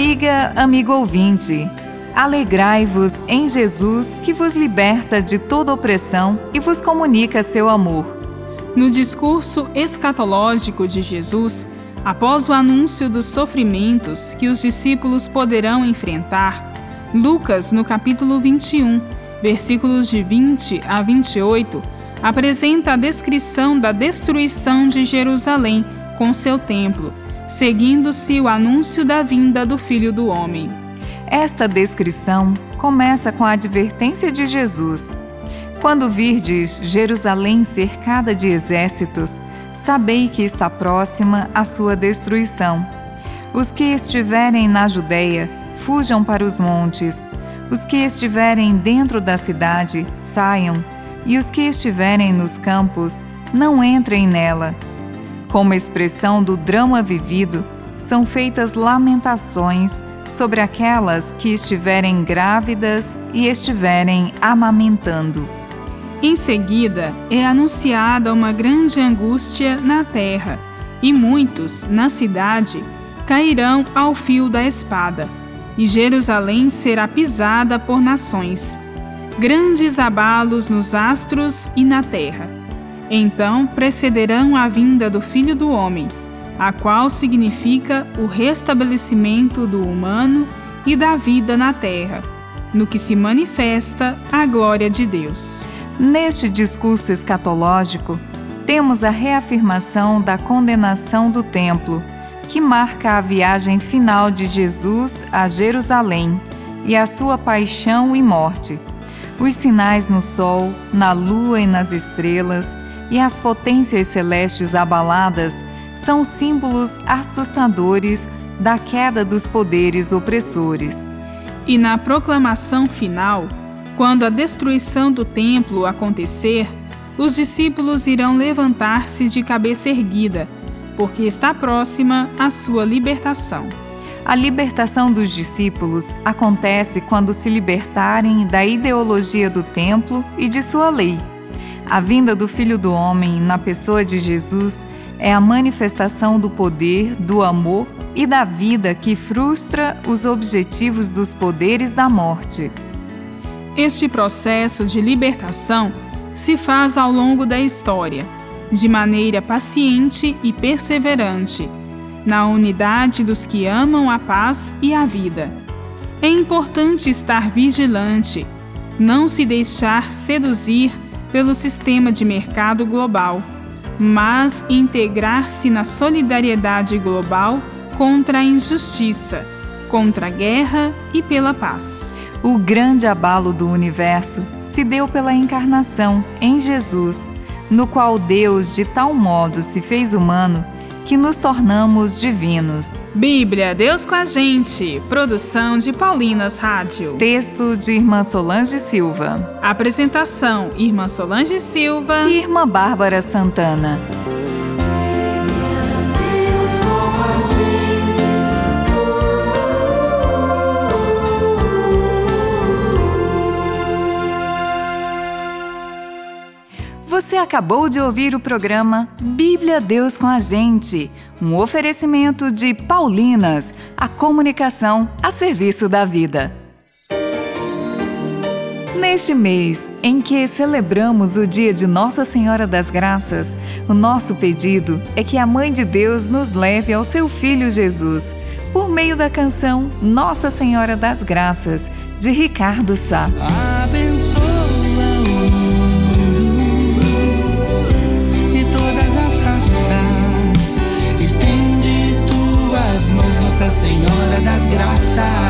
Amiga, amigo ouvinte, alegrai-vos em Jesus que vos liberta de toda opressão e vos comunica seu amor. No discurso escatológico de Jesus, após o anúncio dos sofrimentos que os discípulos poderão enfrentar, Lucas, no capítulo 21, versículos de 20 a 28, apresenta a descrição da destruição de Jerusalém com seu templo, seguindo-se o anúncio da vinda do Filho do Homem. Esta descrição começa com a advertência de Jesus. Quando virdes Jerusalém cercada de exércitos, sabei que está próxima a sua destruição. Os que estiverem na Judéia, fujam para os montes. Os que estiverem dentro da cidade, saiam e os que estiverem nos campos, não entrem nela. Como expressão do drama vivido, são feitas lamentações sobre aquelas que estiverem grávidas e estiverem amamentando. Em seguida, é anunciada uma grande angústia na terra, e muitos, na cidade, cairão ao fio da espada, e Jerusalém será pisada por nações grandes abalos nos astros e na terra. Então precederão a vinda do Filho do Homem, a qual significa o restabelecimento do humano e da vida na terra, no que se manifesta a glória de Deus. Neste discurso escatológico, temos a reafirmação da condenação do templo, que marca a viagem final de Jesus a Jerusalém e a sua paixão e morte os sinais no Sol, na Lua e nas estrelas, e as potências celestes abaladas são símbolos assustadores da queda dos poderes opressores. E na proclamação final, quando a destruição do templo acontecer, os discípulos irão levantar-se de cabeça erguida, porque está próxima a sua libertação. A libertação dos discípulos acontece quando se libertarem da ideologia do templo e de sua lei. A vinda do Filho do Homem na pessoa de Jesus é a manifestação do poder, do amor e da vida que frustra os objetivos dos poderes da morte. Este processo de libertação se faz ao longo da história, de maneira paciente e perseverante na unidade dos que amam a paz e a vida. É importante estar vigilante, não se deixar seduzir pelo sistema de mercado global, mas integrar-se na solidariedade global contra a injustiça, contra a guerra e pela paz. O grande abalo do universo se deu pela encarnação em Jesus, no qual Deus de tal modo se fez humano que nos tornamos divinos. Bíblia, Deus com a gente. Produção de Paulinas Rádio. Texto de Irmã Solange Silva. Apresentação: Irmã Solange Silva e Irmã Bárbara Santana. Você acabou de ouvir o programa Bíblia Deus com a Gente, um oferecimento de Paulinas, a comunicação a serviço da vida. Neste mês em que celebramos o dia de Nossa Senhora das Graças, o nosso pedido é que a Mãe de Deus nos leve ao seu Filho Jesus, por meio da canção Nossa Senhora das Graças, de Ricardo Sá. Abençoa das Graças.